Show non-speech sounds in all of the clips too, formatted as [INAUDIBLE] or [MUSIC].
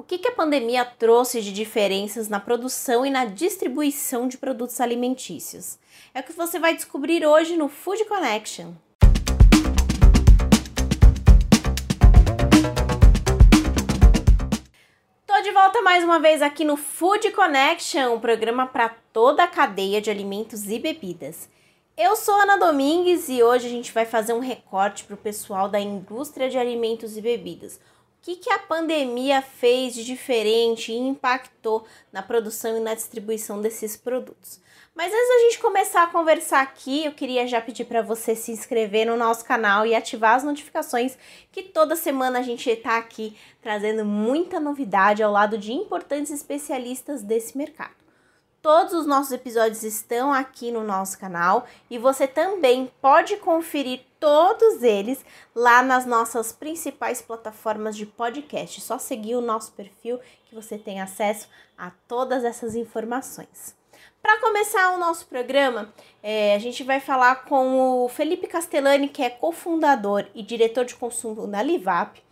O que, que a pandemia trouxe de diferenças na produção e na distribuição de produtos alimentícios? É o que você vai descobrir hoje no Food Connection. Tô de volta mais uma vez aqui no Food Connection, um programa para toda a cadeia de alimentos e bebidas. Eu sou Ana Domingues e hoje a gente vai fazer um recorte para o pessoal da indústria de alimentos e bebidas o que, que a pandemia fez de diferente e impactou na produção e na distribuição desses produtos? Mas antes da gente começar a conversar aqui, eu queria já pedir para você se inscrever no nosso canal e ativar as notificações, que toda semana a gente está aqui trazendo muita novidade ao lado de importantes especialistas desse mercado. Todos os nossos episódios estão aqui no nosso canal e você também pode conferir todos eles lá nas nossas principais plataformas de podcast. Só seguir o nosso perfil que você tem acesso a todas essas informações. Para começar o nosso programa, é, a gente vai falar com o Felipe Castellani, que é cofundador e diretor de consumo da Livap.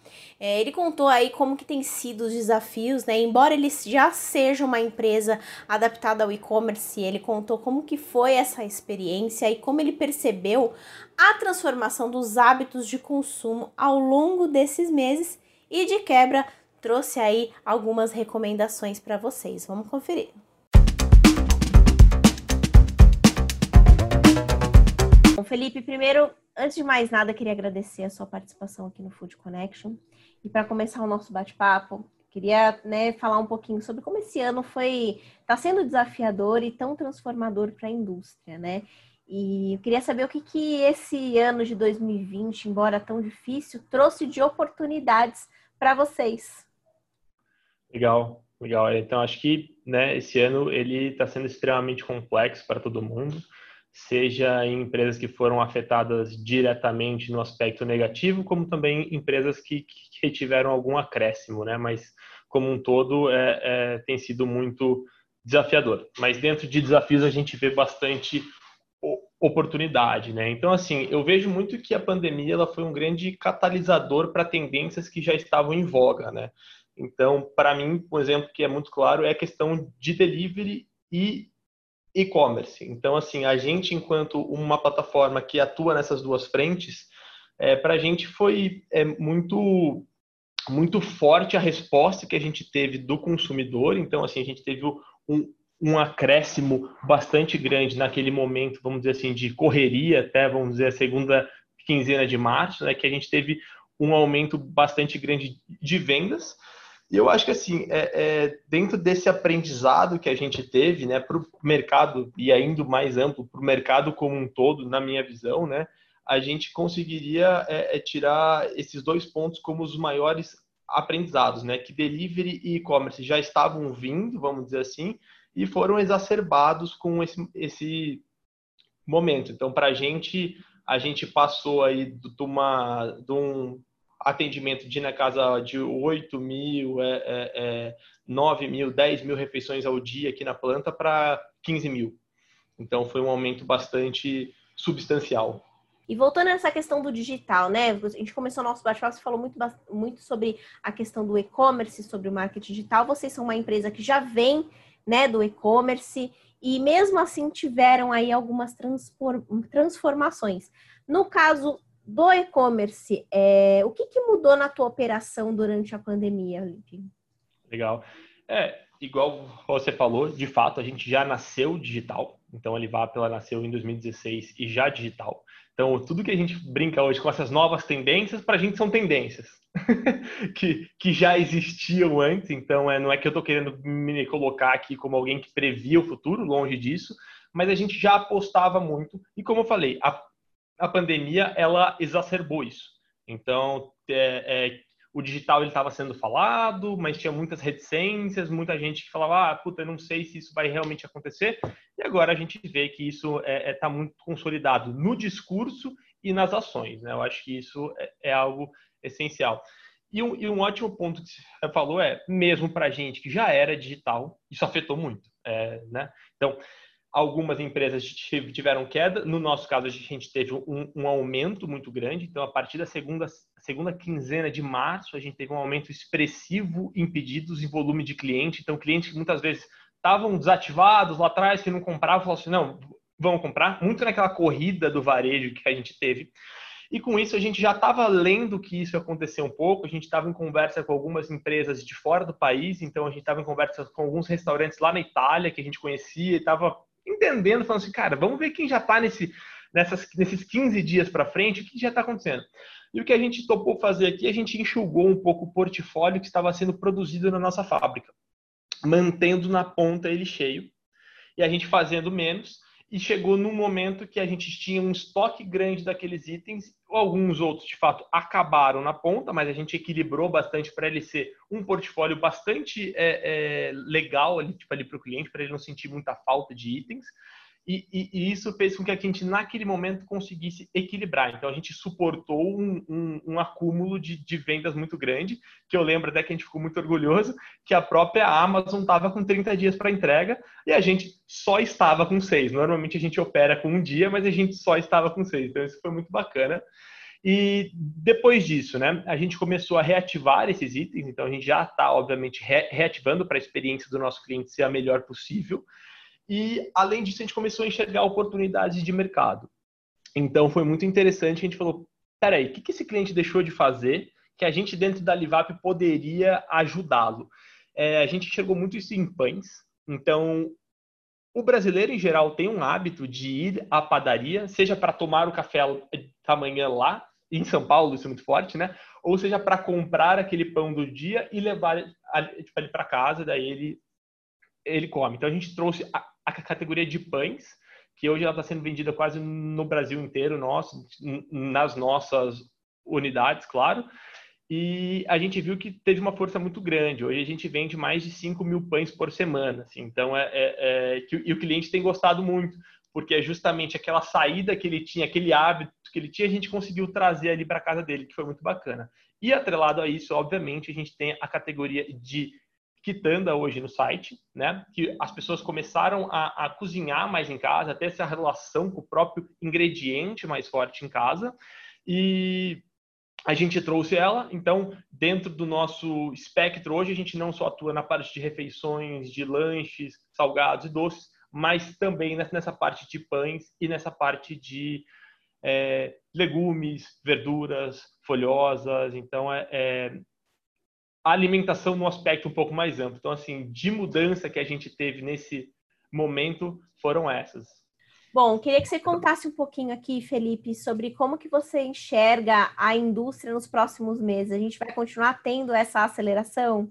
É, ele contou aí como que tem sido os desafios, né? Embora ele já seja uma empresa adaptada ao e-commerce, ele contou como que foi essa experiência e como ele percebeu a transformação dos hábitos de consumo ao longo desses meses e de quebra trouxe aí algumas recomendações para vocês. Vamos conferir. Bom, Felipe, primeiro, antes de mais nada, queria agradecer a sua participação aqui no Food Connection. E para começar o nosso bate-papo, queria né, falar um pouquinho sobre como esse ano foi está sendo desafiador e tão transformador para a indústria, né? E eu queria saber o que, que esse ano de 2020, embora tão difícil, trouxe de oportunidades para vocês. Legal, legal. Então acho que né, esse ano ele está sendo extremamente complexo para todo mundo seja em empresas que foram afetadas diretamente no aspecto negativo, como também empresas que, que tiveram algum acréscimo, né? Mas como um todo é, é, tem sido muito desafiador. Mas dentro de desafios a gente vê bastante oportunidade, né? Então assim, eu vejo muito que a pandemia ela foi um grande catalisador para tendências que já estavam em voga, né? Então, para mim, um exemplo que é muito claro é a questão de delivery e e-commerce. Então, assim, a gente, enquanto uma plataforma que atua nessas duas frentes, é, para a gente foi é, muito muito forte a resposta que a gente teve do consumidor. Então, assim, a gente teve um, um acréscimo bastante grande naquele momento, vamos dizer assim, de correria, até, vamos dizer, a segunda quinzena de março, né, que a gente teve um aumento bastante grande de vendas. E eu acho que assim, é, é, dentro desse aprendizado que a gente teve, né, para o mercado e ainda mais amplo, para o mercado como um todo, na minha visão, né, a gente conseguiria é, é, tirar esses dois pontos como os maiores aprendizados, né, que delivery e e-commerce já estavam vindo, vamos dizer assim, e foram exacerbados com esse, esse momento. Então, para a gente, a gente passou aí de, uma, de um atendimento de na casa de 8 mil, é, é, é, 9 mil, 10 mil refeições ao dia aqui na planta para 15 mil. Então foi um aumento bastante substancial. E voltando nessa questão do digital, né? A gente começou o nosso bate-papo, você falou muito, muito sobre a questão do e-commerce, sobre o marketing digital. Vocês são uma empresa que já vem né, do e-commerce e mesmo assim tiveram aí algumas transformações. No caso do e-commerce, é, o que, que, mudou na tua operação durante a pandemia, Lipe? Legal. É, igual você falou, de fato, a gente já nasceu digital. Então, a Livap ela nasceu em 2016 e já digital. Então, tudo que a gente brinca hoje com essas novas tendências, para a gente são tendências [LAUGHS] que, que já existiam antes. Então, é, não é que eu estou querendo me colocar aqui como alguém que previa o futuro, longe disso, mas a gente já apostava muito. E como eu falei, a a pandemia ela exacerbou isso. Então, é, é, o digital estava sendo falado, mas tinha muitas reticências, muita gente que falava, ah, puta, eu não sei se isso vai realmente acontecer. E agora a gente vê que isso está é, é tá muito consolidado no discurso e nas ações. Né? Eu acho que isso é, é algo essencial. E um, e um, ótimo ponto que você falou é, mesmo para a gente que já era digital, isso afetou muito. É, né? Então, Algumas empresas tiveram queda, no nosso caso a gente teve um, um, aumento muito grande, então a partir da segunda segunda quinzena de março, a gente teve um aumento expressivo em pedidos e volume de cliente. Então, clientes que muitas vezes estavam desativados lá atrás, que não compravam, falaram assim, não, vão comprar. Muito naquela corrida do varejo que a gente teve. E com isso a gente já estava lendo que isso ia acontecer um pouco, a gente estava em conversa com algumas empresas de fora do país, então a gente estava em conversa com alguns restaurantes lá na Itália que a gente conhecia e estava entendendo, falando assim, cara, vamos ver quem já está nesse, nesses 15 dias para frente, o que já está acontecendo. E o que a gente topou fazer aqui, a gente enxugou um pouco o portfólio que estava sendo produzido na nossa fábrica, mantendo na ponta ele cheio, e a gente fazendo menos, e chegou num momento que a gente tinha um estoque grande daqueles itens, alguns outros de fato acabaram na ponta, mas a gente equilibrou bastante para ele ser um portfólio bastante é, é, legal ali, tipo, para o cliente, para ele não sentir muita falta de itens. E, e, e, isso fez com que a gente, naquele momento, conseguisse equilibrar. Então, a gente suportou um, um, um acúmulo de, de, vendas muito grande, que eu lembro até que a gente ficou muito orgulhoso, que a própria Amazon estava com 30 dias para entrega e a gente só estava com seis. Normalmente a gente opera com um dia, mas a gente só estava com seis. Então, isso foi muito bacana. E depois disso, né, a gente começou a reativar esses itens, então a gente já está, obviamente, re reativando para a experiência do nosso cliente ser a melhor possível. E, além disso, a gente começou a enxergar oportunidades de mercado. Então, foi muito interessante. A gente falou: peraí, o que, que esse cliente deixou de fazer que a gente, dentro da Livap, poderia ajudá-lo? É, a gente enxergou muito isso em pães. Então, o brasileiro, em geral, tem um hábito de ir à padaria, seja para tomar o café da manhã lá, em São Paulo, isso é muito forte, né? Ou seja, para comprar aquele pão do dia e levar tipo, ele para casa, daí ele, ele come. Então, a gente trouxe a categoria de pães, que hoje ela está sendo vendida quase no Brasil inteiro, nosso, nas nossas unidades, claro. E a gente viu que teve uma força muito grande. Hoje a gente vende mais de 5 mil pães por semana. Assim. Então, é, é, é, e o cliente tem gostado muito, porque é justamente aquela saída que ele tinha, aquele hábito que ele tinha, a gente conseguiu trazer ali para casa dele, que foi muito bacana. E atrelado a isso, obviamente, a gente tem a categoria de quitanda hoje no site, né? Que as pessoas começaram a, a, cozinhar mais em casa, até essa relação com o próprio ingrediente mais forte em casa. E a gente trouxe ela, então, dentro do nosso espectro, hoje a gente não só atua na parte de refeições, de lanches, salgados e doces, mas também nessa parte de pães e nessa parte de é, legumes, verduras, folhosas. Então, é, é a alimentação num aspecto um pouco mais amplo. Então, assim, de mudança que a gente teve nesse momento foram essas. Bom, queria que você contasse um pouquinho aqui, Felipe, sobre como que você enxerga a indústria nos próximos meses. A gente vai continuar tendo essa aceleração?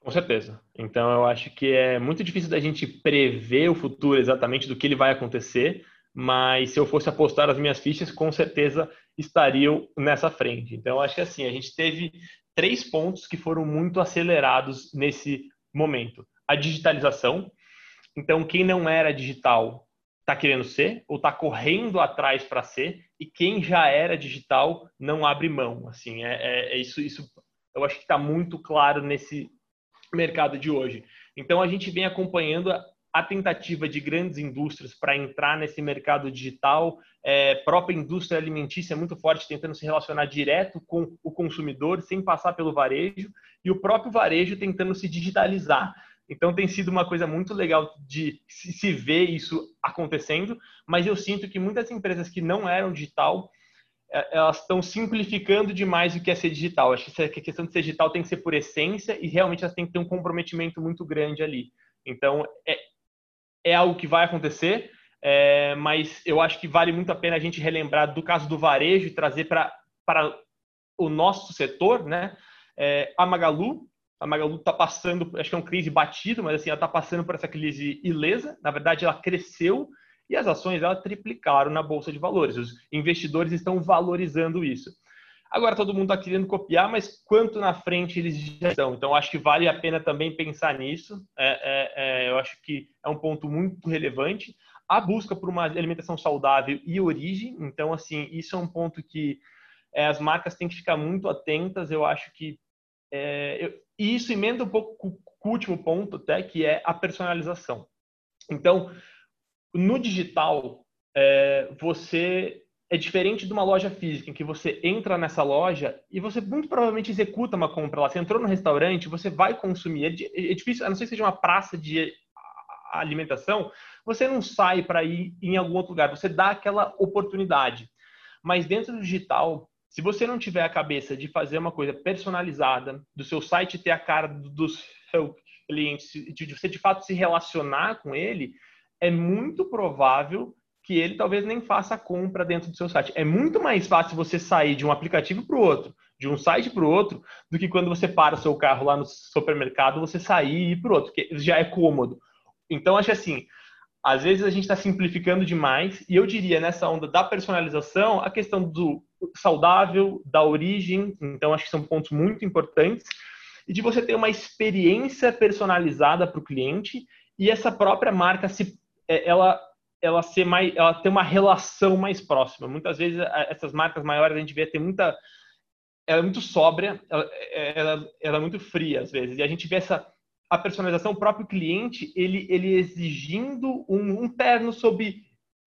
Com certeza. Então, eu acho que é muito difícil da gente prever o futuro exatamente do que ele vai acontecer, mas se eu fosse apostar as minhas fichas, com certeza estariam nessa frente. Então, eu acho que assim, a gente teve três pontos que foram muito acelerados nesse momento. A digitalização. Então, quem não era digital está querendo ser ou está correndo atrás para ser, e quem já era digital não abre mão. Assim, é, é, é isso, isso. Eu acho que está muito claro nesse mercado de hoje. Então, a gente vem acompanhando a tentativa de grandes indústrias para entrar nesse mercado digital, é, própria indústria alimentícia é muito forte, tentando se relacionar direto com o consumidor, sem passar pelo varejo, e o próprio varejo tentando se digitalizar. Então tem sido uma coisa muito legal de se ver isso acontecendo, mas eu sinto que muitas empresas que não eram digital, é, elas estão simplificando demais o que é ser digital. Acho que a questão de ser digital tem que ser por essência e realmente elas têm que ter um comprometimento muito grande ali. Então, é, é algo que vai acontecer, é, mas eu acho que vale muito a pena a gente relembrar do caso do varejo e trazer para o nosso setor, né? É, a Magalu, a Magalu está passando, acho que é uma crise batida, mas assim, ela está passando por essa crise ilesa. Na verdade, ela cresceu e as ações dela triplicaram na bolsa de valores. Os investidores estão valorizando isso. Agora todo mundo está querendo copiar, mas quanto na frente eles já estão? Então acho que vale a pena também pensar nisso. É, é, é, eu acho que é um ponto muito relevante. A busca por uma alimentação saudável e origem. Então assim isso é um ponto que é, as marcas têm que ficar muito atentas. Eu acho que é, eu, e isso emenda um pouco com, o último ponto, até que é a personalização. Então no digital é, você é diferente de uma loja física, em que você entra nessa loja e você muito provavelmente executa uma compra lá. Você entrou no restaurante, você vai consumir. É, é difícil, a não ser que seja uma praça de alimentação, você não sai para ir em algum outro lugar, você dá aquela oportunidade. Mas dentro do digital, se você não tiver a cabeça de fazer uma coisa personalizada, do seu site ter a cara do seu cliente, de você de fato se relacionar com ele, é muito provável que ele talvez nem faça a compra dentro do seu site. É muito mais fácil você sair de um aplicativo para o outro, de um site para o outro, do que quando você para o seu carro lá no supermercado, você sair e ir para o outro, que já é cômodo. Então, acho assim, às vezes a gente está simplificando demais, e eu diria nessa onda da personalização, a questão do saudável, da origem, então acho que são pontos muito importantes, e de você ter uma experiência personalizada para o cliente e essa própria marca se é, ela ela ser mais, ela ter uma relação mais próxima. Muitas vezes essas marcas maiores a gente vê ter muita, ela é muito sóbria, ela, ela, ela é muito fria às vezes. E a gente vê essa a personalização, o próprio cliente ele ele exigindo um, um terno sob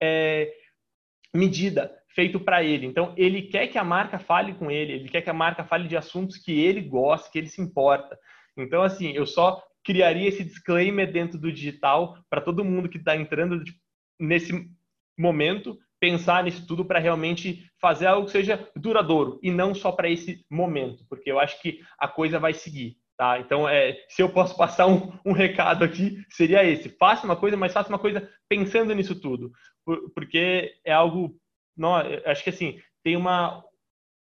é, medida feito para ele. Então ele quer que a marca fale com ele, ele quer que a marca fale de assuntos que ele gosta, que ele se importa. Então assim, eu só criaria esse disclaimer dentro do digital para todo mundo que está entrando tipo, nesse momento, pensar nisso tudo para realmente fazer algo que seja duradouro e não só para esse momento, porque eu acho que a coisa vai seguir. Tá? Então, é, se eu posso passar um, um, recado aqui, seria esse. Faça uma coisa, mas faça uma coisa pensando nisso tudo. porque é algo. Não, acho que assim, tem uma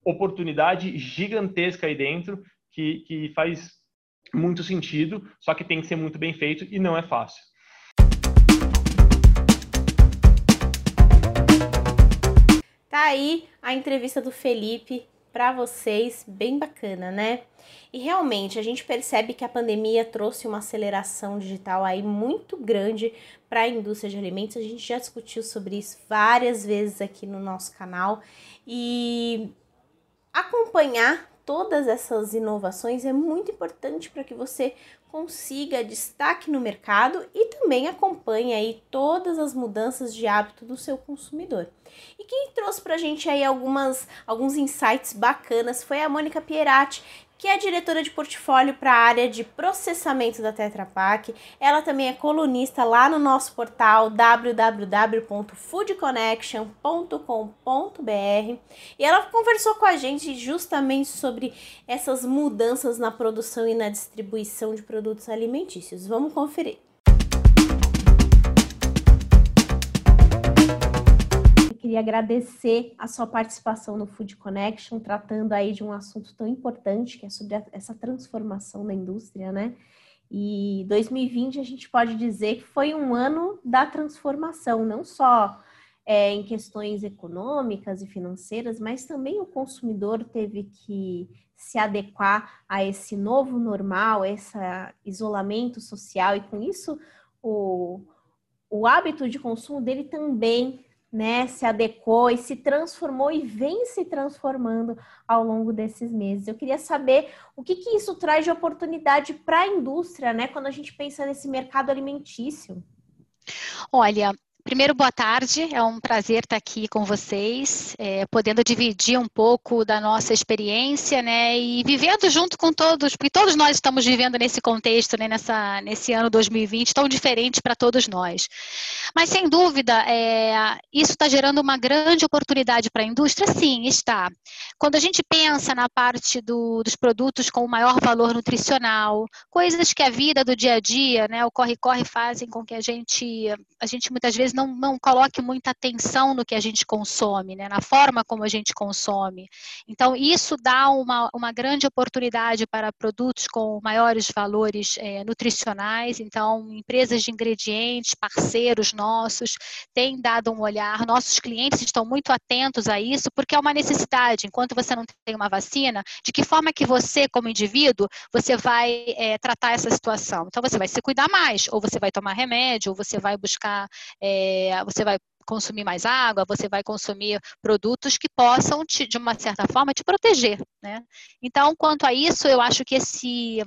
oportunidade gigantesca aí dentro que, que faz muito sentido, só que tem que ser muito bem feito e não é fácil. Tá aí a entrevista do Felipe para vocês, bem bacana, né? E realmente a gente percebe que a pandemia trouxe uma aceleração digital aí muito grande para a indústria de alimentos. A gente já discutiu sobre isso várias vezes aqui no nosso canal e acompanhar todas essas inovações é muito importante para que você consiga destaque no mercado e também acompanhe aí todas as mudanças de hábito do seu consumidor. E quem trouxe para a gente aí algumas, alguns insights bacanas foi a Mônica Pierati, que é diretora de portfólio para a área de processamento da Tetra Pak. Ela também é colunista lá no nosso portal www.foodconnection.com.br e ela conversou com a gente justamente sobre essas mudanças na produção e na distribuição de produtos alimentícios. Vamos conferir. Queria agradecer a sua participação no Food Connection, tratando aí de um assunto tão importante, que é sobre a, essa transformação da indústria, né? E 2020 a gente pode dizer que foi um ano da transformação, não só é, em questões econômicas e financeiras, mas também o consumidor teve que se adequar a esse novo normal, esse isolamento social, e com isso o, o hábito de consumo dele também né, se adequou e se transformou e vem se transformando ao longo desses meses. Eu queria saber o que, que isso traz de oportunidade para a indústria, né, quando a gente pensa nesse mercado alimentício. Olha, Primeiro, boa tarde. É um prazer estar aqui com vocês, é, podendo dividir um pouco da nossa experiência, né, e vivendo junto com todos, porque todos nós estamos vivendo nesse contexto, né, nessa, nesse ano 2020 tão diferente para todos nós. Mas sem dúvida, é, isso está gerando uma grande oportunidade para a indústria, sim, está. Quando a gente pensa na parte do, dos produtos com maior valor nutricional, coisas que a vida do dia a dia, né, o corre-corre fazem com que a gente, a gente muitas vezes não, não coloque muita atenção no que a gente consome, né, na forma como a gente consome. Então, isso dá uma, uma grande oportunidade para produtos com maiores valores é, nutricionais. Então, empresas de ingredientes, parceiros nossos, têm dado um olhar, nossos clientes estão muito atentos a isso, porque é uma necessidade. Enquanto você não tem uma vacina, de que forma que você, como indivíduo, você vai é, tratar essa situação? Então, você vai se cuidar mais, ou você vai tomar remédio, ou você vai buscar. É, é, você vai consumir mais água, você vai consumir produtos que possam, te, de uma certa forma, te proteger. Né? Então, quanto a isso, eu acho que esse,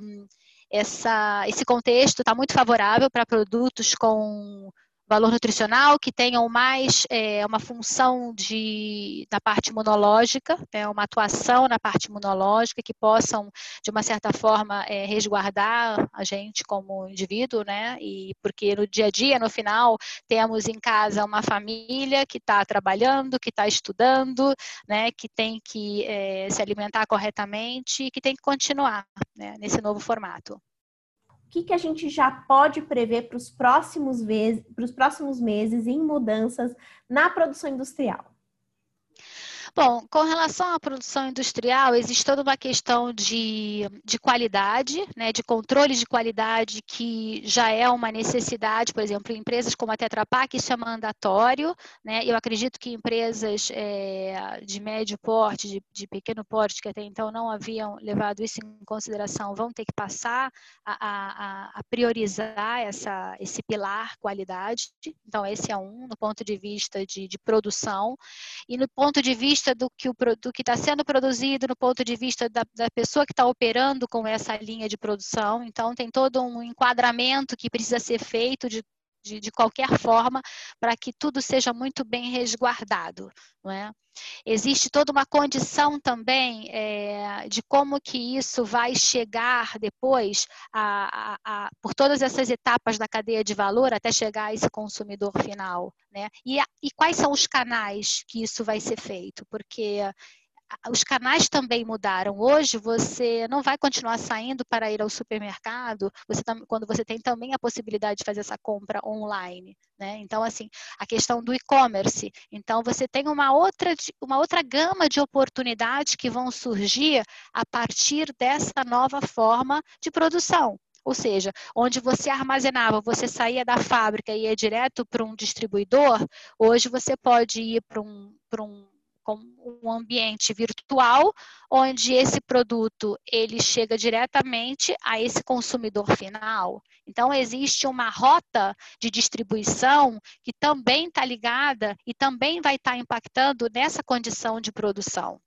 essa, esse contexto está muito favorável para produtos com valor nutricional, que tenham mais é, uma função de, da parte imunológica, né, uma atuação na parte imunológica, que possam, de uma certa forma, é, resguardar a gente como indivíduo, né? E porque no dia a dia, no final, temos em casa uma família que está trabalhando, que está estudando, né? Que tem que é, se alimentar corretamente e que tem que continuar né, nesse novo formato o que, que a gente já pode prever para os próximos, próximos meses em mudanças na produção industrial? Bom, com relação à produção industrial, existe toda uma questão de, de qualidade, né, de controle de qualidade que já é uma necessidade, por exemplo, em empresas como a Tetra Pak, isso é mandatório, né, eu acredito que empresas é, de médio porte, de, de, pequeno porte, que até então não haviam levado isso em consideração, vão ter que passar a, a, a priorizar essa, esse pilar qualidade, então esse é um, no ponto de vista de, de produção, e no ponto de vista vista do que está sendo produzido, no ponto de vista da, da pessoa que está operando com essa linha de produção. Então, tem todo um enquadramento que precisa ser feito de, de, de qualquer forma para que tudo seja muito bem resguardado. Não é? Existe toda uma condição também é, de como que isso vai chegar depois a, a, a, por todas essas etapas da cadeia de valor até chegar a esse consumidor final. Né? E, e quais são os canais que isso vai ser feito? Porque os canais também mudaram. Hoje você não vai continuar saindo para ir ao supermercado, você quando você tem também a possibilidade de fazer essa compra online. Né? Então, assim, a questão do e-commerce. Então, você tem uma outra, uma outra gama de oportunidades que vão surgir a partir dessa nova forma de produção. Ou seja, onde você armazenava, você saía da fábrica e ia direto para um distribuidor, hoje você pode ir para um, um com um ambiente virtual, onde esse produto ele chega diretamente a esse consumidor final. Então existe uma rota de distribuição que também está ligada e também vai estar tá impactando nessa condição de produção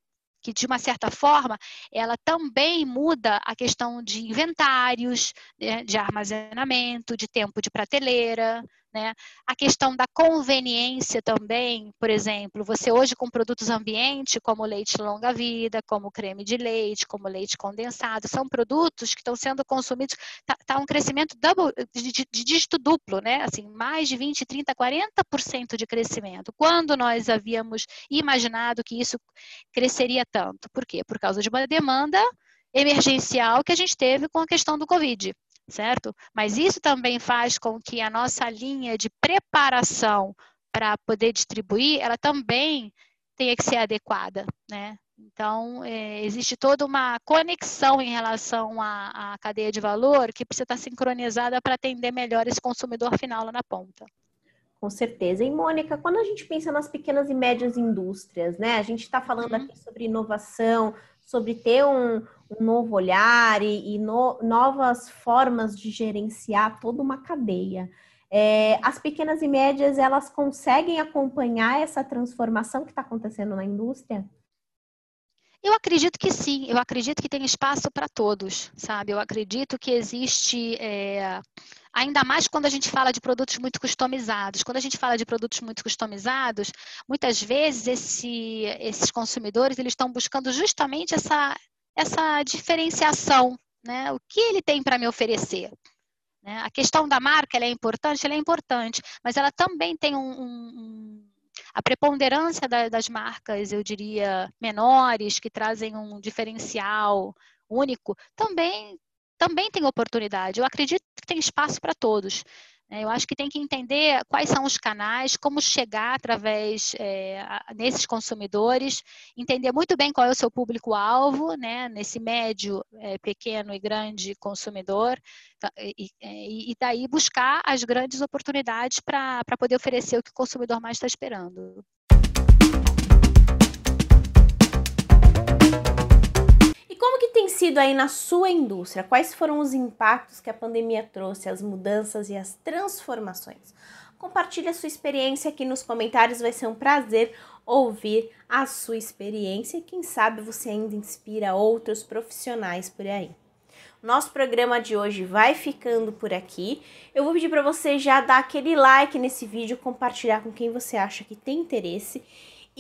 que de uma certa forma ela também muda a questão de inventários, né, de armazenamento, de tempo de prateleira, né? A questão da conveniência também, por exemplo, você hoje com produtos ambiente, como leite longa-vida, como creme de leite, como leite condensado, são produtos que estão sendo consumidos, está tá um crescimento double, de, de, de, dígito duplo, né? Assim, mais de 20, 30, 40% de crescimento. Quando nós havíamos imaginado que isso cresceria tanto? Por quê? Por causa de uma demanda emergencial que a gente teve com a questão do Covid certo? Mas isso também faz com que a nossa linha de preparação para poder distribuir, ela também tenha que ser adequada, né? Então, é, existe toda uma conexão em relação à, à, cadeia de valor que precisa estar sincronizada para atender melhor esse consumidor final lá na ponta. Com certeza. E, Mônica, quando a gente pensa nas pequenas e médias indústrias, né? A gente está falando uhum. aqui sobre inovação, sobre ter um, um novo olhar e, e no, novas formas de gerenciar toda uma cadeia. É, as pequenas e médias, elas conseguem acompanhar essa transformação que está acontecendo na indústria? Eu acredito que sim, eu acredito que tem espaço para todos, sabe? Eu acredito que existe, é, ainda mais quando a gente fala de produtos muito customizados. Quando a gente fala de produtos muito customizados, muitas vezes esse, esses consumidores eles estão buscando justamente essa, essa diferenciação, né? O que ele tem para me oferecer? Né? A questão da marca é importante, ela é importante, mas ela também tem um, um a preponderância da, das marcas, eu diria, menores, que trazem um diferencial único, também, também tem oportunidade. Eu acredito que tem espaço para todos. Né? Eu acho que tem que entender quais são os canais, como chegar através é, nesses consumidores, entender muito bem qual é o seu público-alvo, né, nesse médio, é, pequeno e grande consumidor, tá, e, e, e daí buscar as grandes oportunidades para poder oferecer o que o consumidor mais está esperando. Como que tem sido aí na sua indústria? Quais foram os impactos que a pandemia trouxe, as mudanças e as transformações? Compartilhe a sua experiência aqui nos comentários, vai ser um prazer ouvir a sua experiência e quem sabe você ainda inspira outros profissionais por aí. Nosso programa de hoje vai ficando por aqui. Eu vou pedir para você já dar aquele like nesse vídeo, compartilhar com quem você acha que tem interesse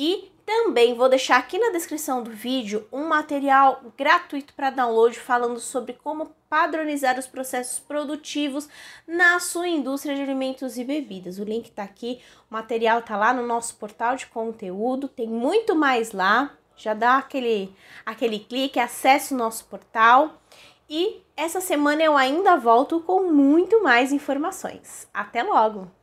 e também vou deixar aqui na descrição do vídeo um material gratuito para download falando sobre como padronizar os processos produtivos na sua indústria de alimentos e bebidas. O link está aqui, o material está lá no nosso portal de conteúdo, tem muito mais lá. Já dá aquele, aquele clique, acesse o nosso portal. E essa semana eu ainda volto com muito mais informações. Até logo!